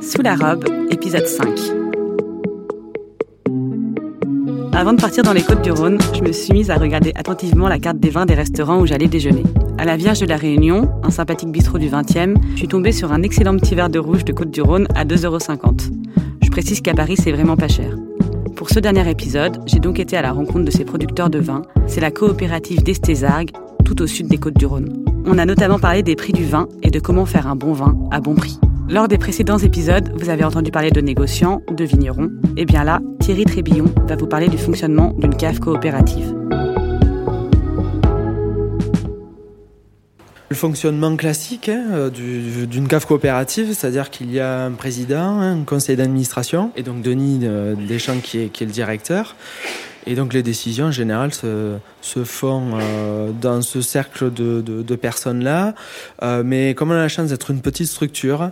Sous la robe, épisode 5. Avant de partir dans les côtes du Rhône, je me suis mise à regarder attentivement la carte des vins des restaurants où j'allais déjeuner. À la Vierge de la Réunion, un sympathique bistrot du 20e, je suis tombée sur un excellent petit verre de rouge de Côte du Rhône à 2,50€. Je précise qu'à Paris, c'est vraiment pas cher. Pour ce dernier épisode, j'ai donc été à la rencontre de ces producteurs de vin. C'est la coopérative d'Estésargues, tout au sud des Côtes du Rhône. On a notamment parlé des prix du vin et de comment faire un bon vin à bon prix. Lors des précédents épisodes, vous avez entendu parler de négociants, de vignerons. Et bien là, Thierry Trébillon va vous parler du fonctionnement d'une cave coopérative. Le fonctionnement classique hein, d'une cave coopérative, c'est-à-dire qu'il y a un président, un conseil d'administration, et donc Denis euh, Deschamps qui est, le directeur. Et donc les décisions en général se, se font euh, dans ce cercle de, de, personnes-là. Euh, mais comme on a la chance d'être une petite structure,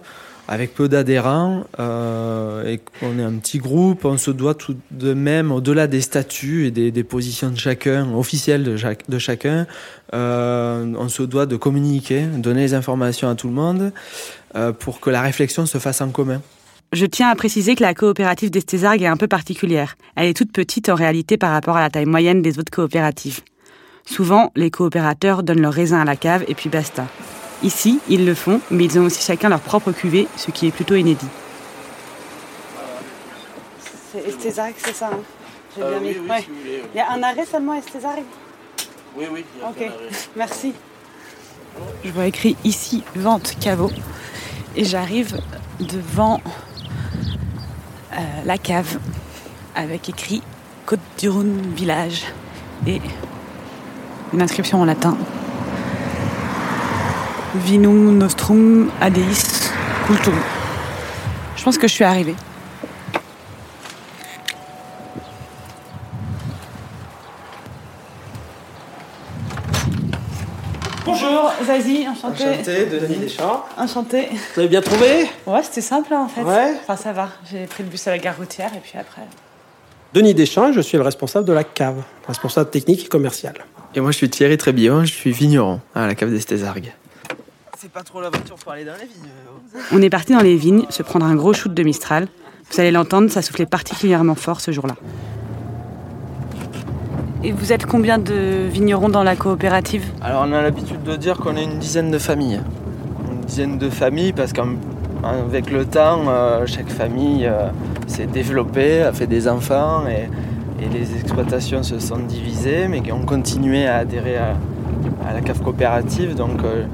avec peu d'adhérents euh, et qu'on est un petit groupe, on se doit tout de même, au-delà des statuts et des, des, positions de chacun, officielles de, chaque, de chacun, on se doit de communiquer, donner les informations à tout le monde pour que la réflexion se fasse en commun. Je tiens à préciser que la coopérative d'Estésargues est un peu particulière. Elle est toute petite en réalité par rapport à la taille moyenne des autres coopératives. Souvent, les coopérateurs donnent leur raisin à la cave et puis basta. Ici, ils le font, mais ils ont aussi chacun leur propre cuvée, ce qui est plutôt inédit. C'est Estésargues, c'est ça hein J'ai bien Euh, mis. oui, oui, Ouais. si vous voulez, oui. Il y a un arrêt seulement Estésargues Oui, oui. il y a Ok, un arrêt. merci. Je vois écrit ici vente caveau et j'arrive devant euh, la cave avec écrit Côte du village et une inscription en latin. Vinum nostrum adeis cultum. Je pense que je suis arrivée. Bonjour, Zazie, enchantée. Enchanté, Denis Deschamps. Enchantée. Vous avez bien trouvé? Ouais, c'était simple hein, en fait. Ouais. Enfin, ça va. J'ai pris le bus à la gare routière et puis après. Denis Deschamps, je suis le responsable de la cave, responsable technique et commercial. Et moi je suis Thierry Trébillon, je suis vigneron à la cave d'Estésargues. C'est pas trop l'aventure pour aller dans les vignes. On est parti dans les vignes se prendre un gros shoot de Mistral. Vous allez l'entendre, ça soufflait particulièrement fort ce jour-là. Et vous êtes combien de vignerons dans la coopérative Alors on a l'habitude de dire qu'on est une dizaine de familles. Une dizaine de familles parce qu'avec le temps, euh, chaque famille euh, s'est développée, a fait des enfants et, les exploitations se sont divisées, mais qui ont continué à adhérer à, la cave coopérative. Donc euh,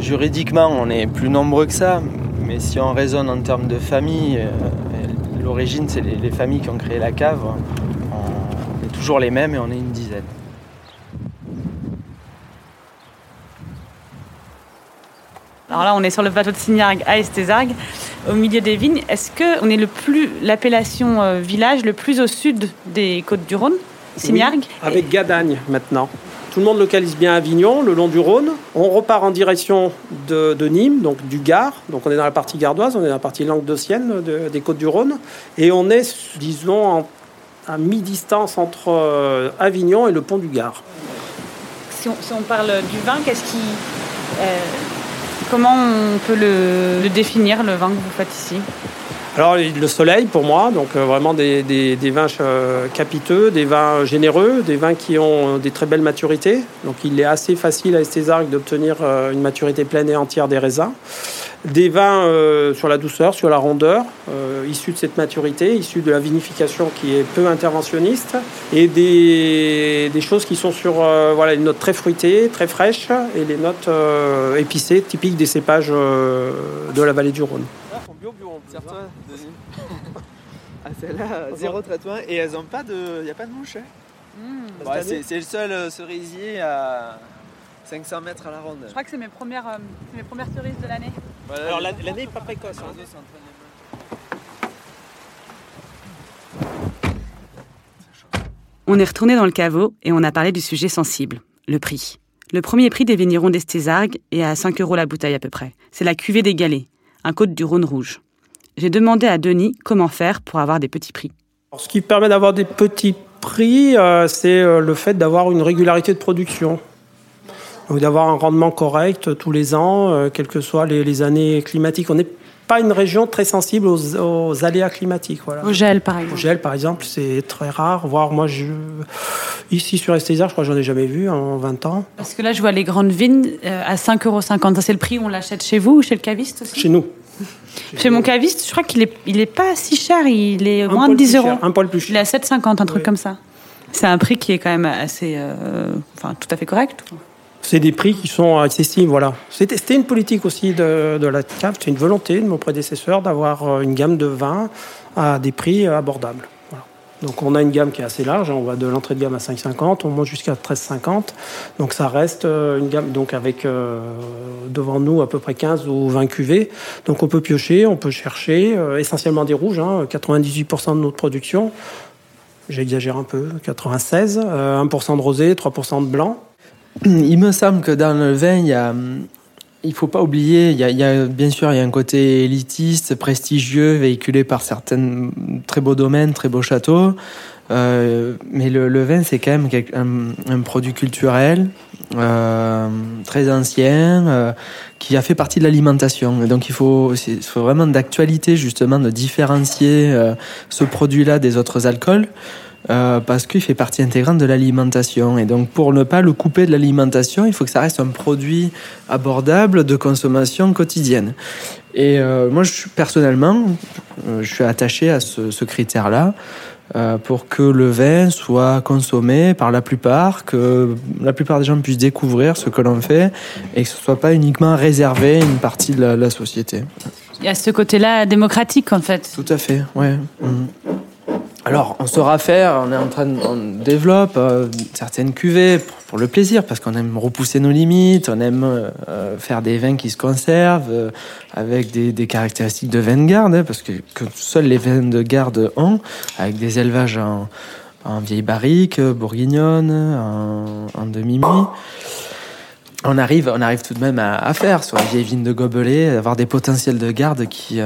juridiquement, on est plus nombreux que ça, mais si on raisonne en termes de famille, l'origine c'est les, les familles qui ont créé la cave. Est toujours les mêmes et on est une dizaine. Alors là, on est sur le plateau de Signargues à Estésargues, au milieu des vignes. Est-ce que on est le plus l'appellation euh, village le plus au sud des côtes du Rhône Signargues Oui, avec Gadagne maintenant. Tout le monde localise bien Avignon, le long du Rhône. On repart en direction de, de Nîmes, donc du Gard. Donc on est dans la partie gardoise, on est dans la partie languedocienne de- des côtes du Rhône. Et on est, disons, en- à mi-distance entre euh, Avignon et le pont du Gard. Si on, si on parle du vin, qu'est-ce qui. euh, comment on peut le, le définir, le vin que vous faites ici? Alors le soleil pour moi, donc euh, vraiment des, des- des vins euh, capiteux, des vins généreux, des vins qui ont des très belles maturités. Donc il est assez facile à Estésargues d'obtenir une maturité pleine et entière des raisins. Des vins euh, sur la douceur, sur la rondeur, euh, issus de cette maturité, issus de la vinification qui est peu interventionniste, et des, des choses qui sont sur euh, voilà, une note très fruitée, très fraîche, et les notes euh, épicées, typiques des cépages euh, de la vallée du Rhône. bio bio, Serre-toi, Denis. ah, celle-là, zéro traitement. Et elles ont pas de. Y a pas de mouche, hein Ouais, c'est, c'est le seul euh, cerisier à 500 mètres à la ronde. Je crois que c'est mes premières, mes premières cerises de l'année. Voilà, Alors l'année n'est pas précoce. hein. On est retourné dans le caveau et on a parlé du sujet sensible, le prix. Le premier prix des vignerons d'Estésargues est à 5 euros la bouteille à peu près. C'est la cuvée des galets, un côte du Rhône rouge. J'ai demandé à Denis comment faire pour avoir des petits prix. Alors, ce qui permet d'avoir des petits prix, euh, c'est euh, le fait d'avoir une régularité de production. Donc d'avoir un rendement correct tous les ans, euh, quelles que soient les, les années climatiques. On n'est pas une région très sensible aux, aléas climatiques. Voilà. Au gel, par exemple. Au gel, par exemple, c'est très rare. Voire moi, je... ici sur Estézard, je crois que j'en ai jamais vu en 20 ans. Parce que là, je vois les grandes vignes euh, à 5,50 euros. C'est le prix où on l'achète chez vous ou chez le caviste aussi Chez nous. Chez mon caviste, je crois qu'il est, il est pas si cher. Il est moins de 10 euros. un poil plus cher. Il est à 7,50, un truc comme ça. C'est un prix qui est quand même assez, euh, enfin, tout à fait correct c'est des prix qui sont accessibles. Voilà. C'était une politique aussi de, la CAF, c'était une volonté de mon prédécesseur d'avoir euh, une gamme de vins à des prix euh, abordables. Donc on a une gamme qui est assez large, hein. on va de l'entrée de gamme à 5,50, on monte jusqu'à 13,50. Donc ça reste euh, une gamme donc avec devant nous à peu près 15 ou 20 cuvées. Donc on peut piocher, on peut chercher, essentiellement des rouges, 98% hein, de notre production. J'exagère un peu, 96%, 1% de rosé, 3% de blanc. Il me semble que dans le vin, il y faut pas oublier, y, a, bien sûr il y a un côté élitiste, prestigieux, véhiculé par certains très beaux domaines, très beaux châteaux. Euh, mais le, vin, c'est quand même un, produit culturel euh, très ancien euh, qui a fait partie de l'alimentation. Donc il faut vraiment d'actualité justement de différencier ce produit-là des autres alcools. Euh, parce qu'il fait partie intégrante de l'alimentation. Et donc pour ne pas le couper de l'alimentation, il faut que ça reste un produit abordable de consommation quotidienne. Et euh, moi, je, personnellement, euh, je suis attaché à ce, ce critère-là pour que le vin soit consommé par la plupart, que la plupart des gens puissent découvrir ce que l'on fait et que ce soit pas uniquement réservé à une partie de la, société. Il y a ce côté-là démocratique en fait. Tout à fait, ouais. Mmh. Alors, on saura faire, on est en train de, on développe euh, certaines cuvées pour, le plaisir, parce qu'on aime repousser nos limites, on aime euh, faire des vins qui se conservent euh, avec des, caractéristiques de vin de garde, hein, parce que, seuls les vins de garde ont, avec des élevages en, vieille barrique, bourguignonne, en, demi-muit. On arrive, on arrive tout de même à, faire sur les vieilles vignes de gobelet, avoir des potentiels de garde qui,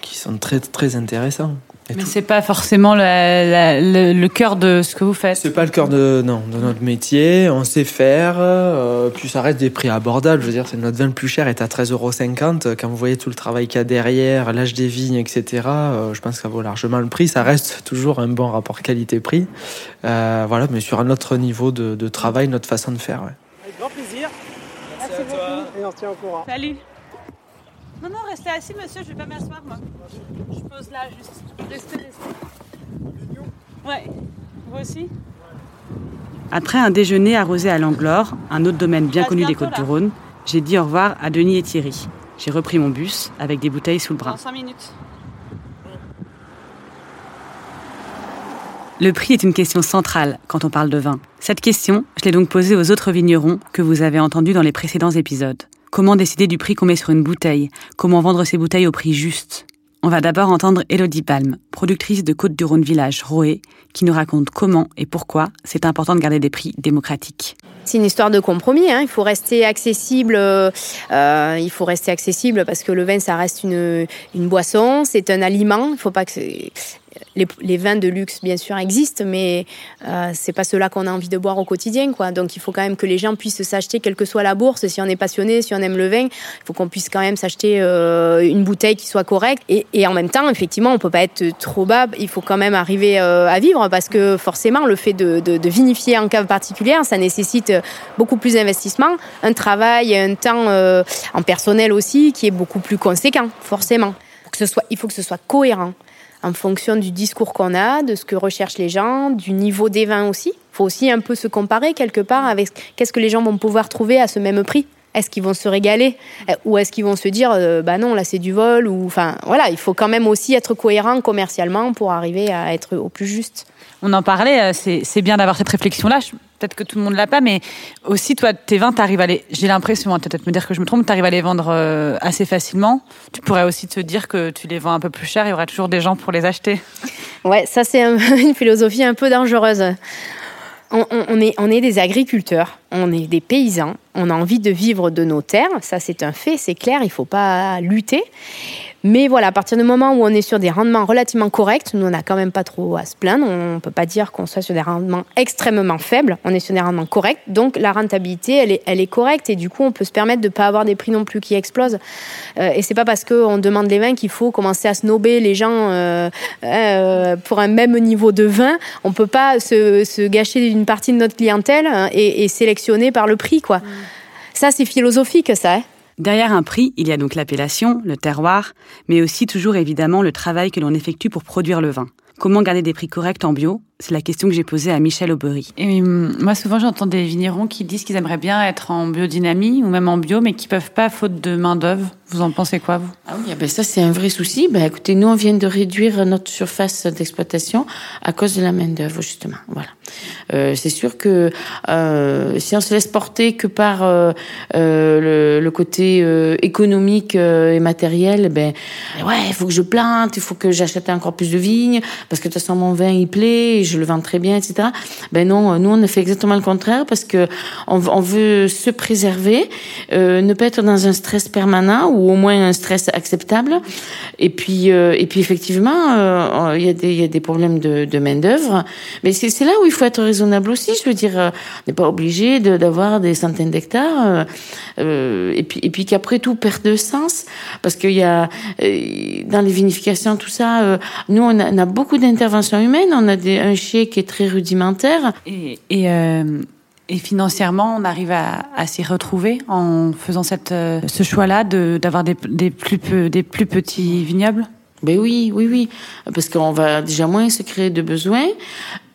qui sont très, très intéressants. Mais c'est pas forcément le, cœur de ce que vous faites. C'est pas le cœur de non de notre métier. On sait faire. Euh, puis ça reste des prix abordables. Je veux dire, c'est notre vin le plus cher est à 13,50 euros. Quand vous voyez tout le travail qu'il y a derrière, l'âge des vignes, etc. Euh, je pense que ça vaut largement le prix. Ça reste toujours un bon rapport qualité-prix. Euh, voilà, mais sur un autre niveau de, travail, notre façon de faire. Avec grand plaisir. Merci, à toi. Et on se tient au courant. Salut. Non, non, restez assis, monsieur, je vais pas m'asseoir, moi. Je pose là, juste. Restez, restez. Ouais. Vous aussi? Après un déjeuner arrosé à l'Anglore, un autre domaine bien connu des Côtes-du-Rhône, j'ai dit au revoir à Denis et Thierry. J'ai repris mon bus avec des bouteilles sous le bras. Dans 5 minutes. Le prix est une question centrale quand on parle de vin. Cette question, je l'ai donc posée aux autres vignerons que vous avez entendus dans les précédents épisodes. Comment décider du prix qu'on met sur une bouteille? Comment vendre ces bouteilles au prix juste? On va d'abord entendre Elodie Palme, productrice de Côte-du-Rhône Village Roé, qui nous raconte comment et pourquoi c'est important de garder des prix démocratiques. C'est une histoire de compromis. Hein. Il faut rester accessible. Euh, il faut rester accessible parce que le vin, ça reste une, une boisson, c'est un aliment. Il faut pas que les, vins de luxe, bien sûr, existent, mais euh, c'est pas cela qu'on a envie de boire au quotidien, quoi. Donc, il faut quand même que les gens puissent s'acheter, quelle que soit la bourse. Si on est passionné, si on aime le vin, il faut qu'on puisse quand même s'acheter euh, une bouteille qui soit correcte. Et, en même temps, effectivement, on peut pas être trop bas. Il faut quand même arriver euh, à vivre parce que forcément, le fait de, vinifier en cave particulière, ça nécessite beaucoup plus d'investissement, un travail, un temps euh, en personnel aussi qui est beaucoup plus conséquent, forcément. que ce soit, il faut que ce soit cohérent en fonction du discours qu'on a, de ce que recherchent les gens, du niveau des vins aussi. Il faut aussi un peu se comparer quelque part avec qu'est-ce que les gens vont pouvoir trouver à ce même prix. Est-ce qu'ils vont se régaler? Euh, ou est-ce qu'ils vont se dire euh, bah non là c'est du vol ou enfin voilà il faut quand même aussi être cohérent commercialement pour arriver à être au plus juste. On en parlait, euh, c'est bien d'avoir cette réflexion là peut-être que tout le monde l'a pas, mais aussi, toi, tes vins, t'arrives à les, j'ai l'impression, hein, peut-être me dire que je me trompe, tu arrives à les vendre euh, assez facilement. Tu pourrais aussi te dire que tu les vends un peu plus cher, il y aura toujours des gens pour les acheter. Ouais, ça, c'est une philosophie un peu dangereuse. On, est, on est des agriculteurs. On est des paysans, on a envie de vivre de nos terres, ça c'est un fait, c'est clair, il ne faut pas lutter. Mais voilà, à partir du moment où on est sur des rendements relativement corrects, nous on n'a quand même pas trop à se plaindre, on ne peut pas dire qu'on soit sur des rendements extrêmement faibles, on est sur des rendements corrects, donc la rentabilité elle est, elle est correcte. Et du coup on peut se permettre de ne pas avoir des prix non plus qui explosent. Euh, et c'est pas parce qu'on demande les vins qu'il faut commencer à snober les gens euh, euh, pour un même niveau de vin, on peut pas se, gâcher d'une partie de notre clientèle hein, et, sélectionner par le prix quoi. Ça c'est philosophique ça. Hein Derrière un prix, il y a donc l'appellation, le terroir, mais aussi toujours évidemment le travail que l'on effectue pour produire le vin. Comment garder des prix corrects en bio? C'est la question que j'ai posée à Michel Aubery. Et hum, moi, souvent, j'entends des vignerons qui disent qu'ils aimeraient bien être en biodynamie ou même en bio, mais qui peuvent pas faute de main d'œuvre. Vous en pensez quoi, vous? Ah oui, ben ça c'est un vrai souci. Ben écoutez, nous on vient de réduire notre surface d'exploitation à cause de la main d'œuvre justement. Voilà. Euh, c'est sûr que euh, si on se laisse porter que par euh, euh le, le, côté euh, économique euh, et matériel, ben ouais, il faut que je plante, il faut que j'achète encore plus de vignes parce que de toute façon mon vin il plaît, je le vends très bien, etc. Ben non, nous on a fait exactement le contraire parce que on, veut se préserver, ne pas être dans un stress permanent ou au moins un stress acceptable. Et puis, euh, et puis effectivement, euh, il y, a des, problèmes de, main d'œuvre, mais c'est là où il faut être raisonnable aussi. Je veux dire, euh, on n'est pas obligé d'avoir des centaines d'hectares, euh, et puis, et puis qu'après tout perd de sens, parce qu'il y a dans les vinifications tout ça. nous, on a, on a beaucoup d'interventions humaines. On a des, un qui est très rudimentaire. Et, et financièrement, on arrive à, s'y retrouver en faisant cette, ce choix-là d'avoir des, des, plus, des plus petits vignobles ben oui, oui, oui, parce qu'on va déjà moins se créer de besoins.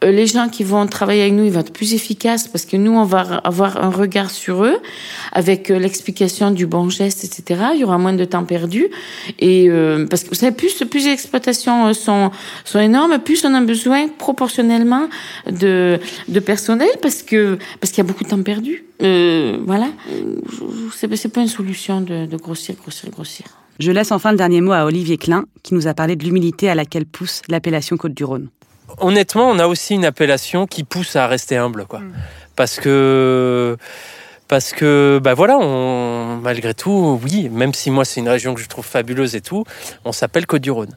Euh, les gens qui vont travailler avec nous, ils vont être plus efficaces parce que nous, on va avoir un regard sur eux avec euh, l'explication du bon geste, etc. Il y aura moins de temps perdu. Et euh, parce que vous savez, plus, les exploitations sont, sont énormes, plus on a besoin proportionnellement de, de personnel parce que parce qu'il y a beaucoup de temps perdu. Euh, voilà, c'est pas une solution de, de grossir, grossir, grossir. Je laisse enfin le dernier mot à Olivier Klein, qui nous a parlé de l'humilité à laquelle pousse l'appellation Côte-du-Rhône honnêtement, on a aussi une appellation qui pousse à rester humble, quoi. Mm. Parce que parce que bah voilà, on, malgré tout, oui, même si moi c'est une région que je trouve fabuleuse et tout, on s'appelle Côte-du-Rhône.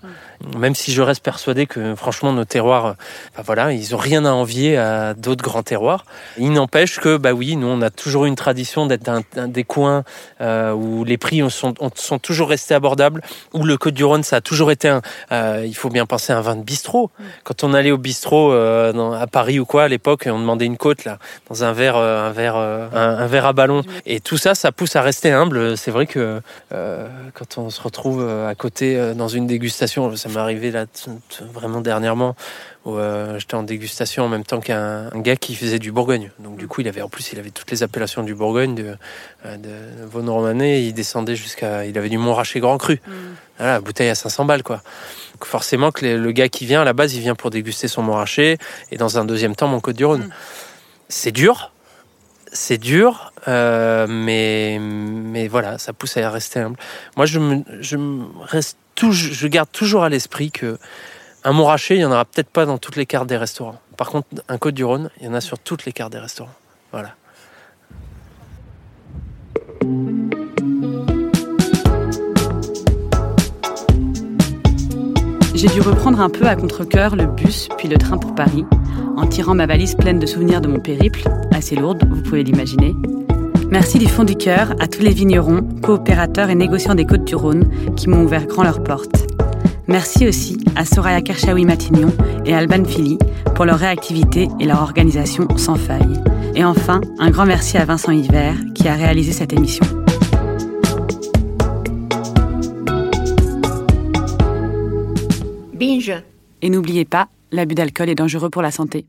Même si je reste persuadé que franchement nos terroirs, bah voilà, ils ont rien à envier à d'autres grands terroirs. Il n'empêche que bah oui, nous on a toujours eu une tradition d'être un, un, des coins euh, où les prix sont, sont toujours restés abordables, où le Côte-du-Rhône ça a toujours été un, euh, il faut bien penser à un vin de bistrot. Quand on allait au bistrot euh, dans, à Paris ou quoi à l'époque, on demandait une côte là dans un verre, un verre, un, un verre à ballon. Et tout ça, ça pousse à rester humble. C'est vrai que euh, quand on se retrouve à côté dans une dégustation, ça m'est arrivé là vraiment dernièrement où euh, j'étais en dégustation en même temps qu'un gars qui faisait du Bourgogne. Donc du coup, il avait en plus, il avait toutes les appellations du Bourgogne, de, euh, de Vaune Romanée. Il descendait jusqu'à, il avait du Montrachet Grand Cru. Mm. Voilà, bouteille à 500 balles quoi. Donc forcément que le, le, gars qui vient à la base, il vient pour déguster son Montrachet et dans un deuxième temps mon Côte du Rhône. Mm. C'est dur, c'est dur, euh, mais mais voilà, ça pousse à rester humble. Moi, je me, reste tout, je garde toujours à l'esprit que un Montrachet, il y en aura peut-être pas dans toutes les cartes des restaurants. Par contre, un Côte du Rhône, il y en a sur toutes les cartes des restaurants. Voilà. J'ai dû reprendre un peu à contre-coeur le bus puis le train pour Paris, en tirant ma valise pleine de souvenirs de mon périple, assez lourde, vous pouvez l'imaginer. Merci du fond du cœur à tous les vignerons, coopérateurs et négociants des Côtes-du-Rhône qui m'ont ouvert grand leurs portes. Merci aussi à Soraya Kershawi Matignon et Alban Philly pour leur réactivité et leur organisation sans faille. Et enfin, un grand merci à Vincent Hiver qui a réalisé cette émission. Binge. Et n'oubliez pas, l'abus d'alcool est dangereux pour la santé.